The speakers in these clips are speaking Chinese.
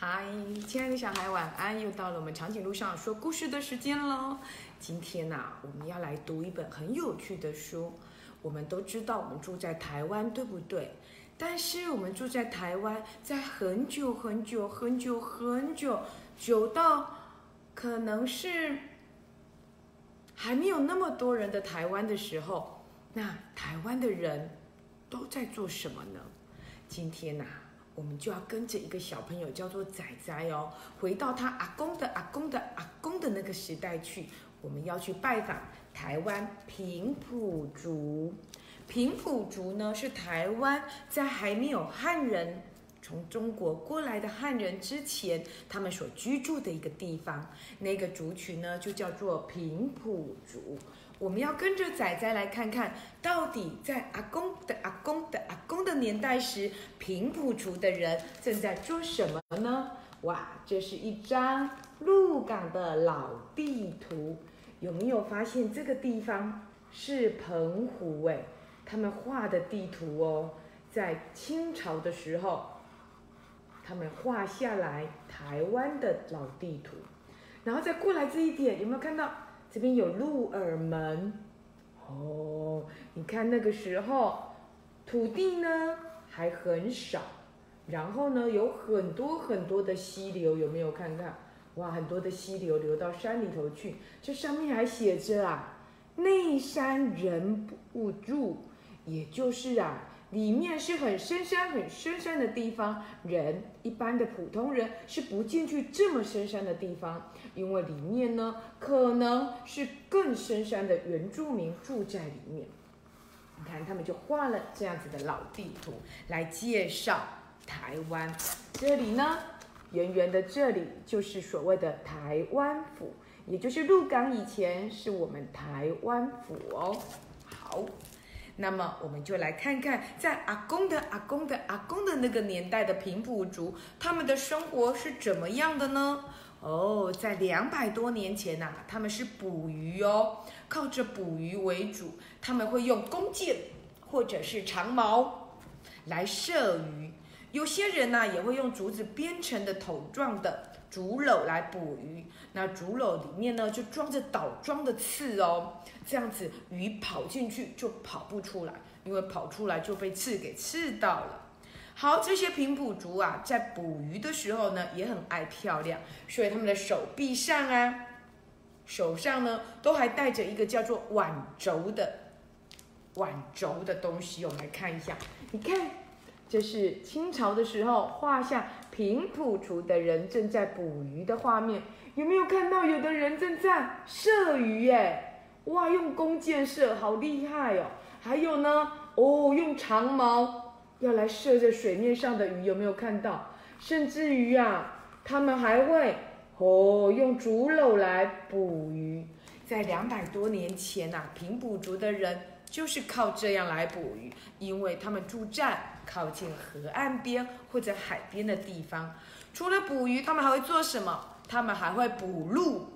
嗨，亲爱的小孩，晚安！又到了我们长颈鹿上说故事的时间喽。今天呐、我们要来读一本很有趣的书。我们都知道，我们住在台湾，对不对？但是我们住在台湾，在很久很久很久很久，久到可能是还没有那么多人的台湾的时候，那台湾的人都在做什么呢？今天呐、我们就要跟着一个小朋友，叫做仔仔哦，回到他阿公的阿公的阿公的那个时代去。我们要去拜访台湾平埔族。平埔族呢是台湾在还没有汉人从中国过来的汉人之前，他们所居住的一个地方。那个族群呢就叫做平埔族。我们要跟着仔仔来看看，到底在阿公的阿公的阿公的年代时，平埔族的人正在做什么呢？哇，这是一张鹿港的老地图，有没有发现这个地方是澎湖？哎，他们画的地图哦，在清朝的时候，他们画下来台湾的老地图，然后再过来这一点，有没有看到？这边有鹿耳门，哦，你看那个时候土地呢还很少，然后呢有很多很多的溪流，有没有看看？哇，很多的溪流流到山里头去，这上面还写着啊，内山人不入，也就是啊。里面是很深山、很深山的地方，人一般的普通人是不进去这么深山的地方，因为里面呢可能是更深山的原住民住在里面。你看，他们就画了这样子的老地图来介绍台湾。这里呢，圆圆的这里就是所谓的台湾府，也就是鹿港以前是我们台湾府哦。那么我们就来看看，在阿公的阿公的阿公的那个年代的平埔族，他们的生活是怎么样的呢？哦，在两百多年前呐、他们是捕鱼哦，靠着捕鱼为主，他们会用弓箭或者是长矛来射鱼。有些人呢、也会用竹子编成的桶状的竹篓来捕鱼，那竹篓里面呢就装着倒装的刺哦。这样子鱼跑进去就跑不出来，因为跑出来就被刺给刺到了。好，这些平埔族啊，在捕鱼的时候呢，也很爱漂亮，所以他们的手臂上啊、手上呢，都还带着一个叫做碗轴的碗轴的东西。我们来看一下，你看，这是清朝的时候画下平埔族的人正在捕鱼的画面，有没有看到有的人正在射鱼耶？哇，用弓箭射，好厉害哦！还有呢，哦，用长矛要来射着水面上的鱼，有没有看到？甚至于啊，他们还会哦，用竹篓来捕鱼。在两百多年前呐、啊，平埔族的人就是靠这样来捕鱼，因为他们住站靠近河岸边或者海边的地方。除了捕鱼，他们还会做什么？他们还会捕鹿，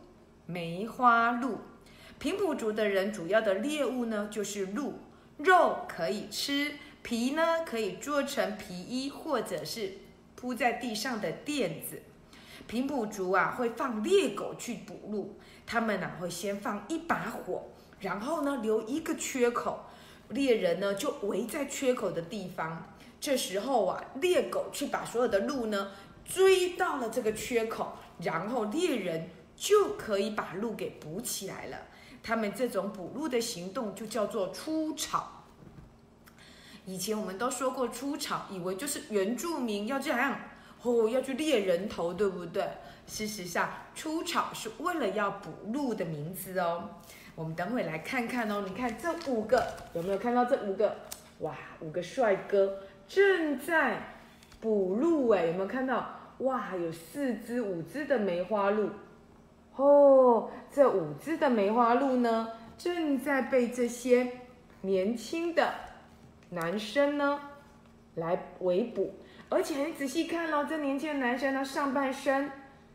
梅花鹿。平埔族的人主要的猎物呢，就是鹿，肉可以吃，皮呢可以做成皮衣或者是铺在地上的垫子。平埔族啊会放猎狗去捕鹿，他们呢、会先放一把火，然后呢留一个缺口，猎人呢就围在缺口的地方。这时候啊，猎狗去把所有的鹿呢追到了这个缺口，然后猎人就可以把鹿给补起来了。他们这种补鹿的行动就叫做出草。以前我们都说过出草，以为就是原住民要这样哦，要去猎人头，对不对？事实上，出草是为了要补鹿的名字哦。我们等会来看看哦。你看这五个，有没有看到这五个？哇，五个帅哥正在捕鹿哎，有没有看到？哇，有四只、五只的梅花鹿。哦，这五只的梅花鹿呢，正在被这些年轻的男生呢来围捕，而且你仔细看哦，这年轻的男生呢，上半身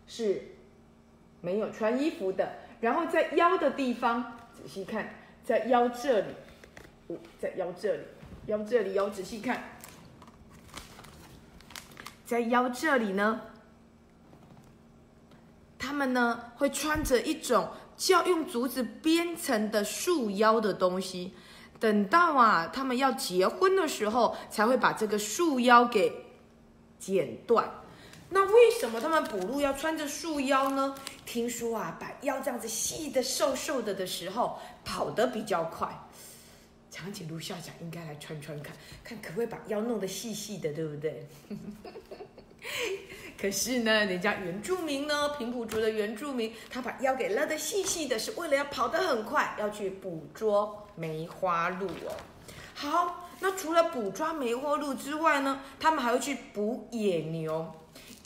是没有穿衣服的，然后在腰的地方，仔细看，在腰这里，哦，在腰这里，腰这里，腰仔细看，在腰这里呢。他们呢会穿着一种叫用竹子编成的束腰的东西，等到啊他们要结婚的时候，才会把这个束腰给剪断。那为什么他们捕鹿要穿着束腰呢？听说啊，把腰这样子细的、瘦瘦的的时候，跑得比较快。长颈鹿校长应该来穿穿看，看可不可以把腰弄得细细的，对不对？可是呢，人家原住民呢，平埔族的原住民，他把腰给勒得细细的，是为了要跑得很快，要去捕捉梅花鹿哦。好，那除了捕抓梅花鹿之外呢，他们还会去捕野牛。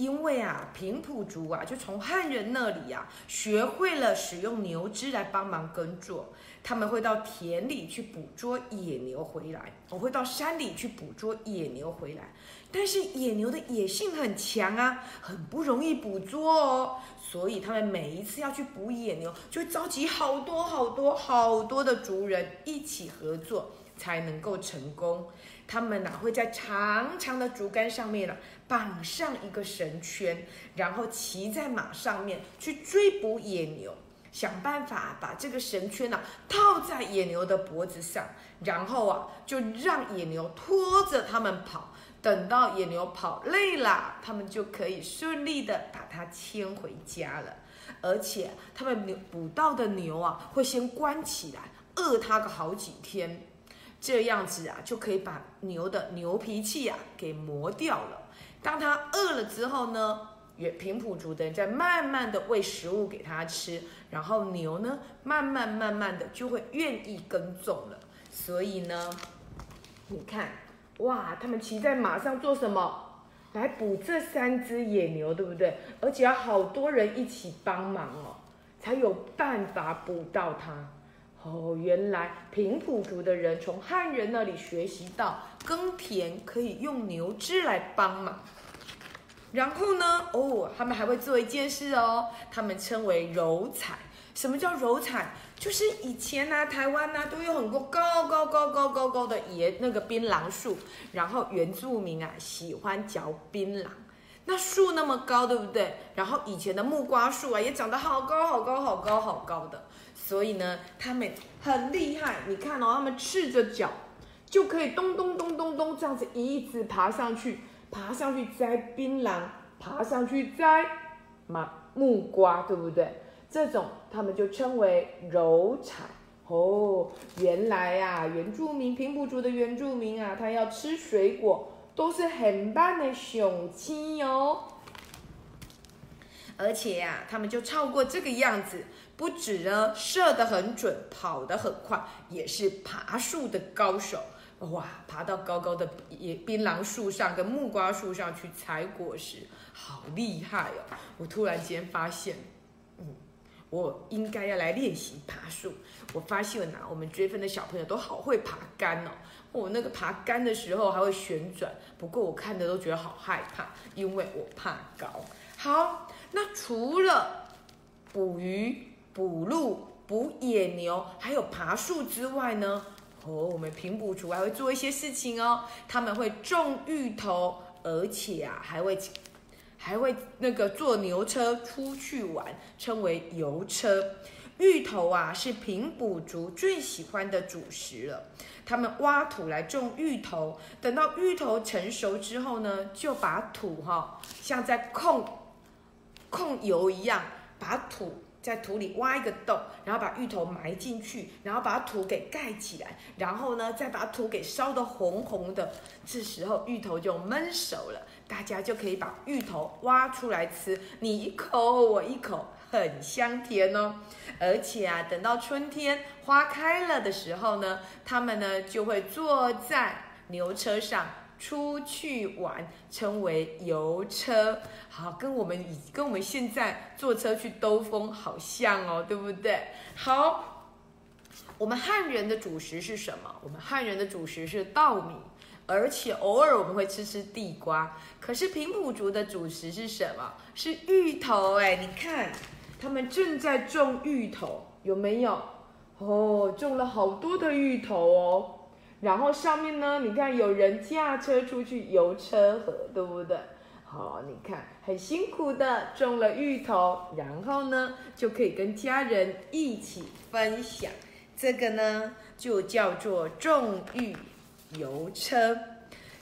因为啊，平埔族啊，就从汉人那里呀，学会了使用牛只来帮忙耕作。他们会到田里去捕捉野牛回来，我会到山里去捕捉野牛回来。但是野牛的野性很强啊，很不容易捕捉哦。所以他们每一次要去捕野牛，就会召集好多好多好多的族人一起合作，才能够成功。他们呐会在长长的竹竿上面呢绑上一个绳圈，然后骑在马上面去追捕野牛，想办法把这个绳圈呢套在野牛的脖子上，然后啊就让野牛拖着他们跑，等到野牛跑累了，他们就可以顺利的把它牵回家了。而且他们牛捕到的牛啊会先关起来，饿它个好几天。这样子啊，就可以把牛的牛脾气啊给磨掉了。当它饿了之后呢，原平埔族的人在慢慢的喂食物给它吃，然后牛呢，慢慢慢慢的就会愿意耕种了。所以呢，你看，哇，他们骑在马上做什么？来捕这三只野牛，对不对？而且要好多人一起帮忙哦，才有办法捕到它。哦，原来平埔族的人从汉人那里学习到耕田可以用牛只来帮忙。然后呢，哦，他们还会做一件事哦，他们称为揉彩。什么叫揉彩？就是以前呢，台湾呢都有很多高高高高高高的野那个槟榔树，然后原住民啊喜欢嚼槟榔。那树那么高，对不对？然后以前的木瓜树啊也长得好高好高好高好高的。所以呢，他们很厉害。你看哦，他们赤着脚，就可以咚咚咚咚咚这样子一直爬上去，爬上去摘槟榔，爬上去摘嘛木瓜，对不对？这种他们就称为柔采。哦，原来呀，原住民平埔族的原住民啊，他要吃水果都是很棒的雄鸡哟。而且呀，他们就超过这个样子。不止呢，射得很准，跑得很快，也是爬树的高手。哇，爬到高高的野槟榔树上跟木瓜树上去采果实，好厉害哦！我突然间发现，嗯，我应该要来练习爬树。我发现呐，我们追分的小朋友都好会爬杆哦。我那个爬杆的时候还会旋转，不过我看的都觉得好害怕，因为我怕高。好，那除了捕鱼。捕鹿、捕野牛，还有爬树之外呢，哦，我们平埔族还会做一些事情哦。他们会种芋头，而且啊，还会还会那个坐牛车出去玩，称为游车。芋头啊，是平埔族最喜欢的主食了。他们挖土来种芋头，等到芋头成熟之后呢，就把土哈，像在控控油一样，把土。在土里挖一个洞，然后把芋头埋进去，然后把土给盖起来，然后呢，再把土给烧得红红的，这时候芋头就焖熟了，大家就可以把芋头挖出来吃，你一口我一口，很香甜哦。而且啊，等到春天花开了的时候呢，他们呢就会坐在牛车上。出去玩称为游车，好，跟我们以跟我们现在坐车去兜风好像哦，对不对？好，我们汉人的主食是什么？我们汉人的主食是稻米，而且偶尔我们会吃吃地瓜。可是平埔族的主食是什么？是芋头。哎，你看，他们正在种芋头，有没有？哦，种了好多的芋头哦。然后上面呢，你看有人驾车出去游车河，对不对？好，你看很辛苦的种了芋头，然后呢就可以跟家人一起分享。这个呢就叫做种芋油车。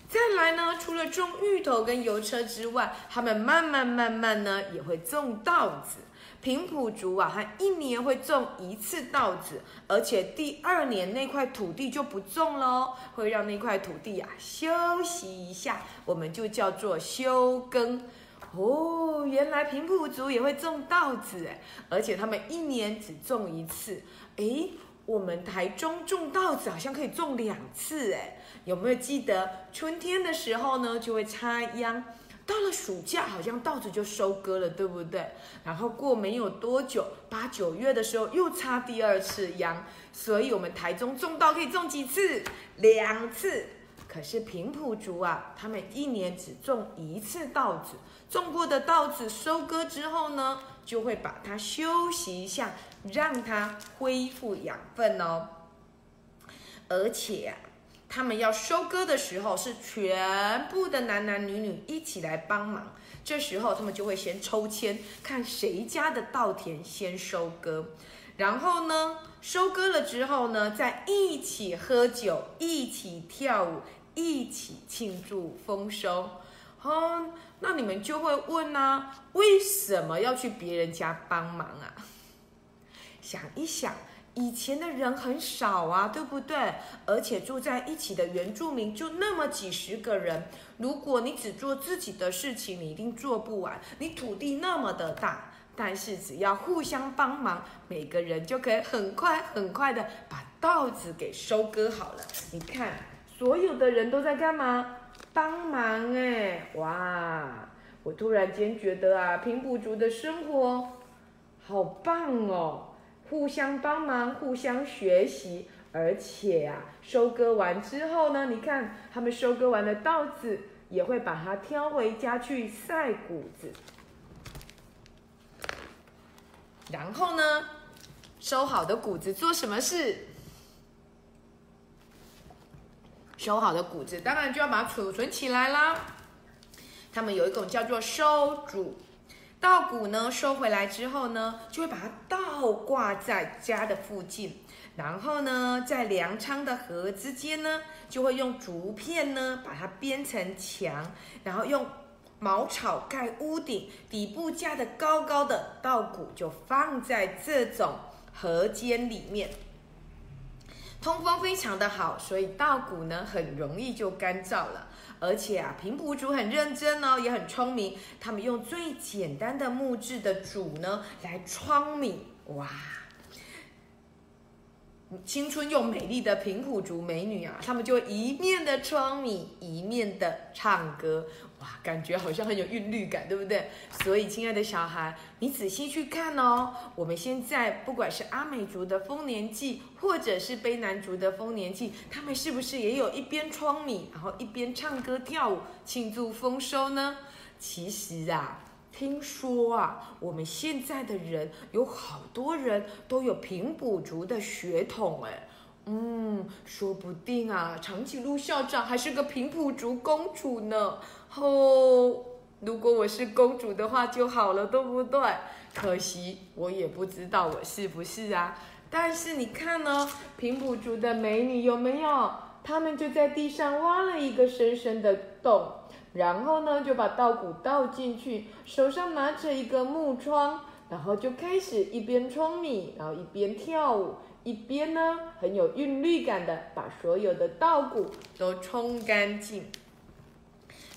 再来呢，除了种芋头跟油车之外，他们慢慢慢慢呢也会种稻子。平埔族啊，他一年会种一次稻子，而且第二年那块土地就不种喽，会让那块土地啊休息一下，我们就叫做休耕。哦，原来平埔族也会种稻子哎，而且他们一年只种一次。哎，我们台中种稻子好像可以种两次哎，有没有记得春天的时候呢就会插秧？到了暑假，好像稻子就收割了，对不对？然后过没有多久，八九月的时候又插第二次秧，所以我们台中种稻可以种几次？两次。可是平埔族啊，他们一年只种一次稻子，种过的稻子收割之后呢，就会把它休息一下，让它恢复养分哦。而且。他们要收割的时候，是全部的男男女女一起来帮忙。这时候，他们就会先抽签，看谁家的稻田先收割。然后呢，收割了之后呢，再一起喝酒，一起跳舞，一起庆祝丰收。哦，那你们就会问呢，为什么要去别人家帮忙啊？想一想。以前的人很少啊，对不对？而且住在一起的原住民就那么几十个人，如果你只做自己的事情，你一定做不完。你土地那么的大，但是只要互相帮忙，每个人就可以很快很快的把稻子给收割好了。你看，所有的人都在干嘛？帮忙哎！哇，我突然间觉得啊，平埔族的生活好棒哦。互相帮忙，互相学习，而且呀，收割完之后呢，你看他们收割完的稻子，也会把它挑回家去晒谷子。然后呢，收好的谷子做什么事？收好的谷子，当然就要把它储存起来啦。他们有一种叫做收谷。稻谷呢收回来之后呢，就会把它倒挂在家的附近，然后呢，在粮仓的河之间呢，就会用竹片呢把它编成墙，然后用茅草盖屋顶，底部架的高高的稻谷就放在这种河间里面，通风非常的好，所以稻谷呢很容易就干燥了。而且啊，平埔族很认真哦，也很聪明。他们用最简单的木质的煮呢来窗米，哇！青春又美丽的平埔族美女啊，他们就一面的装米，一面的唱歌，哇，感觉好像很有韵律感，对不对？所以，亲爱的小孩，你仔细去看哦。我们现在不管是阿美族的丰年祭，或者是卑南族的丰年祭，他们是不是也有一边装米，然后一边唱歌跳舞庆祝丰收呢？其实啊。听说啊，我们现在的人有好多人都有平埔族的血统，哎，嗯，说不定啊，长颈鹿校长还是个平埔族公主呢。哦，如果我是公主的话就好了，对不对？可惜我也不知道我是不是啊。但是你看呢，平埔族的美女有没有？她们就在地上挖了一个深深的洞。然后呢，就把稻谷倒进去，手上拿着一个木桩，然后就开始一边舂米，然后一边跳舞，一边呢很有韵律感的把所有的稻谷都冲干净。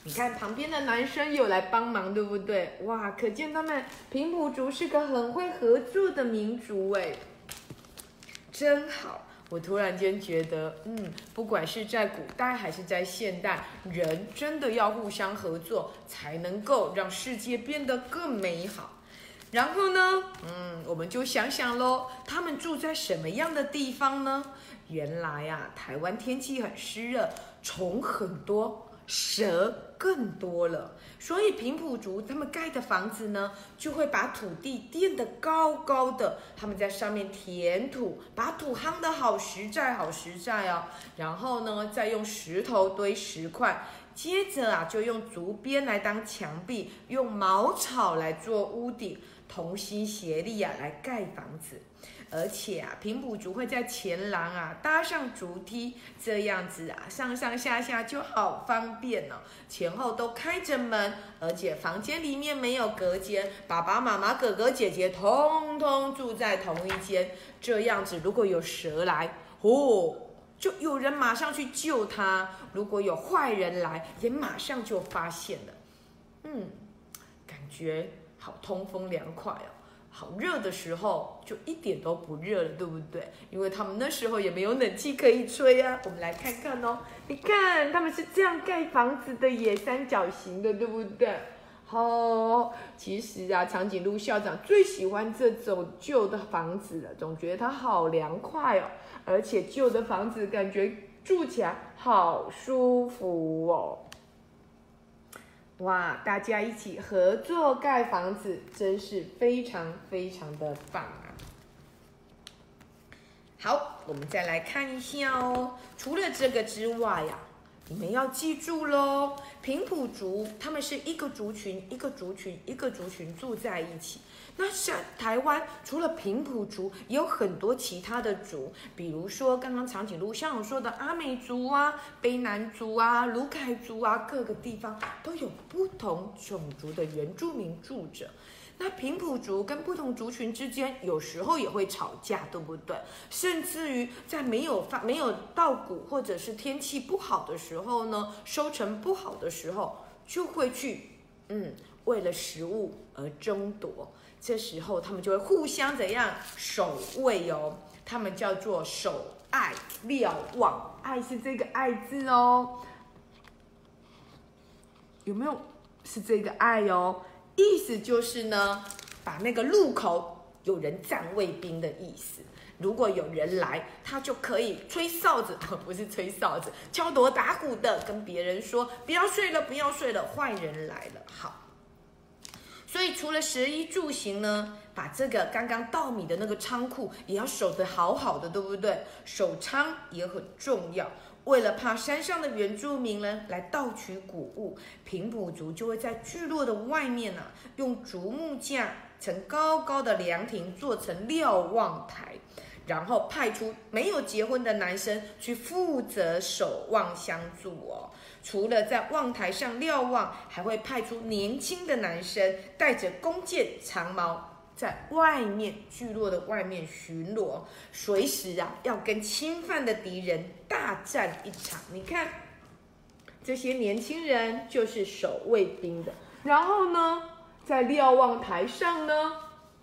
你看旁边的男生有来帮忙，对不对？哇，可见他们平埔族是个很会合作的民族哎，真好。我突然间觉得，嗯，不管是在古代还是在现代，人真的要互相合作，才能够让世界变得更美好。然后呢，嗯，我们就想想喽，他们住在什么样的地方呢？原来呀，台湾天气很湿热，虫很多。蛇更多了，所以平埔族他们盖的房子呢，就会把土地垫得高高的，他们在上面填土，把土夯得好实在，好实在哦。然后呢，再用石头堆石块，接着啊，就用竹编来当墙壁，用茅草来做屋顶，同心协力啊来盖房子。而且啊，平埔族会在前廊啊搭上竹梯，这样子啊上上下下就好方便哦。前后都开着门，而且房间里面没有隔间，爸爸妈妈、哥哥姐姐通通住在同一间。这样子，如果有蛇来，哦，就有人马上去救他；如果有坏人来，也马上就发现了。嗯，感觉好通风凉快哦。好热的时候就一点都不热了，对不对？因为他们那时候也没有冷气可以吹啊。我们来看看哦，你看他们是这样盖房子的，也三角形的，对不对？好，其实啊，长颈鹿校长最喜欢这种旧的房子了，总觉得它好凉快哦，而且旧的房子感觉住起来好舒服哦。哇，大家一起合作盖房子，真是非常非常的棒啊！好，我们再来看一下哦。除了这个之外呀，你们要记住喽，平埔族他们是一个族群，一个族群，一个族群住在一起。那像台湾，除了平埔族，也有很多其他的族，比如说刚刚长颈鹿像我说的阿美族啊、卑南族啊、卢凯族啊，各个地方都有不同种族的原住民住着。那平埔族跟不同族群之间有时候也会吵架，对不对？甚至于在没有发、没有稻谷或者是天气不好的时候呢，收成不好的时候，就会去嗯，为了食物而争夺。这时候，他们就会互相怎样守卫哦？他们叫做守爱瞭望，爱是这个爱字哦。有没有是这个爱哦？意思就是呢，把那个路口有人站卫兵的意思。如果有人来，他就可以吹哨子，不是吹哨子，敲锣打鼓的跟别人说：“不要睡了，不要睡了，坏人来了。”好。所以除了食衣住行呢，把这个刚刚稻米的那个仓库也要守得好好的，对不对？守仓也很重要。为了怕山上的原住民呢来盗取谷物，平埔族就会在聚落的外面呢，用竹木架成高高的凉亭，做成瞭望台，然后派出没有结婚的男生去负责守望相助哦。除了在望台上瞭望，还会派出年轻的男生带着弓箭、长矛，在外面聚落的外面巡逻，随时啊要跟侵犯的敌人大战一场。你看，这些年轻人就是守卫兵的。然后呢，在瞭望台上呢，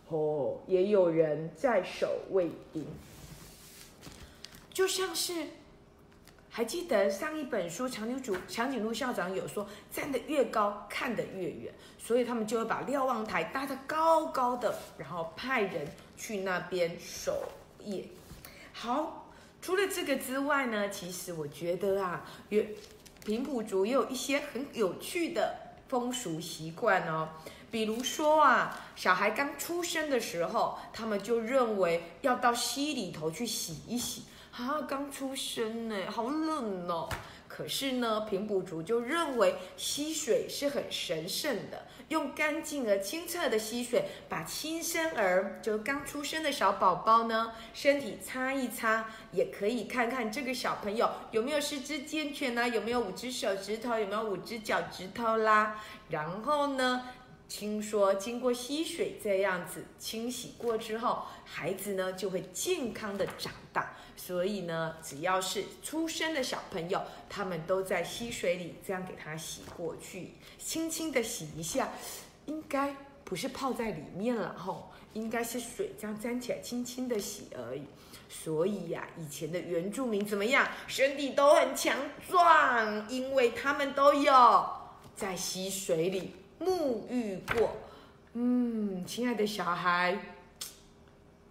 哦，也有人在守卫兵，就像是。还记得上一本书，长颈鹿长颈鹿校长有说，站得越高，看得越远，所以他们就会把瞭望台搭得高高的，然后派人去那边守夜。好，除了这个之外呢，其实我觉得啊，平平埔族也有一些很有趣的风俗习惯哦，比如说啊，小孩刚出生的时候，他们就认为要到溪里头去洗一洗。啊，刚出生呢，好冷哦。可是呢，平埔族就认为溪水是很神圣的，用干净而清澈的溪水，把新生儿，就刚出生的小宝宝呢，身体擦一擦，也可以看看这个小朋友有没有四肢健全呢，有没有五只手指头，有没有五只脚趾头啦。然后呢，听说经过溪水这样子清洗过之后，孩子呢就会健康的长大。所以呢，只要是出生的小朋友，他们都在溪水里这样给他洗过去，轻轻的洗一下，应该不是泡在里面了吼，应该是水这样沾起来，轻轻的洗而已。所以呀，以前的原住民怎么样，身体都很强壮，因为他们都有在溪水里沐浴过。嗯，亲爱的小孩，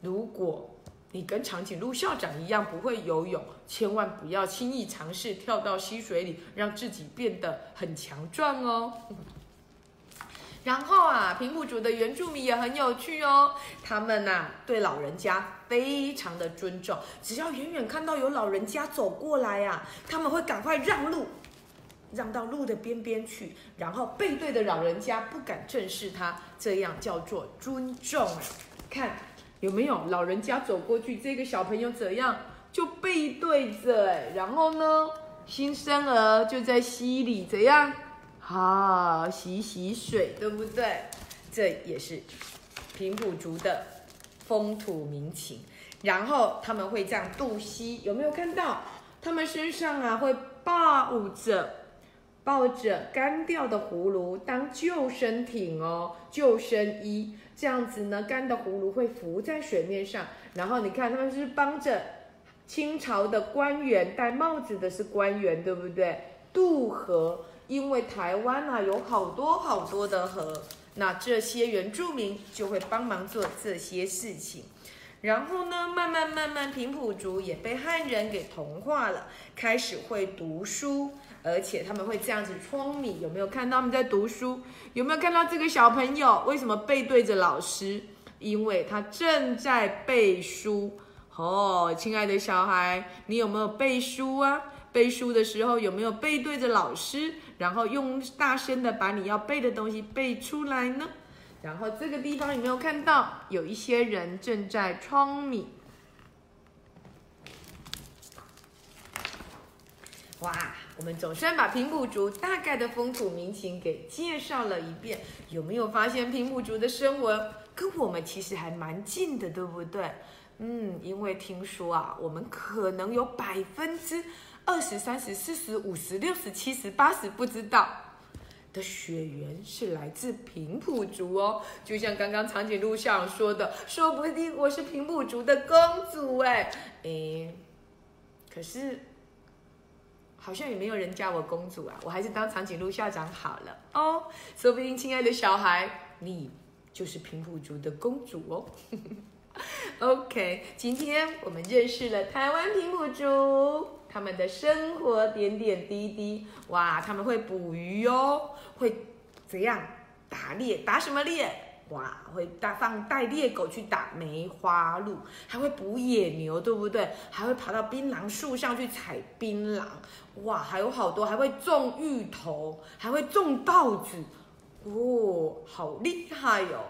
如果。你跟长颈鹿校长一样不会游泳，千万不要轻易尝试跳到溪水里，让自己变得很强壮哦。然后啊，平埔族的原住民也很有趣哦，他们呐对老人家非常的尊重，只要远远看到有老人家走过来呀，他们会赶快让路，让到路的边边去，然后背对的老人家不敢正视他，这样叫做尊重啊。看有没有老人家走过去，这个小朋友怎样就背对着哎，然后呢，新生儿就在溪里怎样，哈洗洗水，对不对？这也是平埔族的风土民情。然后他们会这样渡溪，有没有看到？他们身上啊会抱着抱着干掉的葫芦当救生艇哦，救生衣这样子呢，干的葫芦会浮在水面上。然后你看，他们是帮着清朝的官员戴帽子的是官员，对不对？渡河，因为台湾啊有好多好多的河，那这些原住民就会帮忙做这些事情。然后呢，慢慢慢慢，平埔族也被汉人给同化了，开始会读书，而且他们会这样子聪明。有没有看到他们在读书？有没有看到这个小朋友为什么背对着老师？因为他正在背书。哦，亲爱的小孩，你有没有背书啊？背书的时候有没有背对着老师，然后用大声的把你要背的东西背出来呢？然后这个地方有没有看到有一些人正在舂米？哇，我们总算把平埔族大概的风土民情给介绍了一遍。有没有发现平埔族的生活跟我们其实还蛮近的，对不对？嗯，因为听说啊，我们可能有百分之二十三十四十五十六十七十八十不知道。的血缘是来自平埔族哦，就像刚刚长颈鹿校长说的，说不定我是平埔族的公主哎，诶，可是好像也没有人叫我公主啊，我还是当长颈鹿校长好了哦，说不定亲爱的小孩，你就是平埔族的公主哦。OK，今天我们认识了台湾平埔族。他们的生活点点滴滴，哇，他们会捕鱼哦，会怎样打猎？打什么猎？哇，会带放带猎狗去打梅花鹿，还会捕野牛，对不对？还会爬到槟榔树上去采槟榔，哇，还有好多，还会种芋头，还会种稻子，哦，好厉害哟，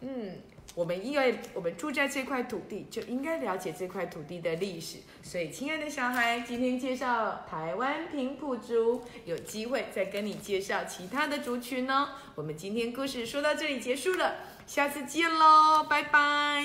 嗯。我们因为我们住在这块土地，就应该了解这块土地的历史。所以，亲爱的小孩，今天介绍台湾平埔族，有机会再跟你介绍其他的族群呢。我们今天故事说到这里结束了，下次见喽，拜拜。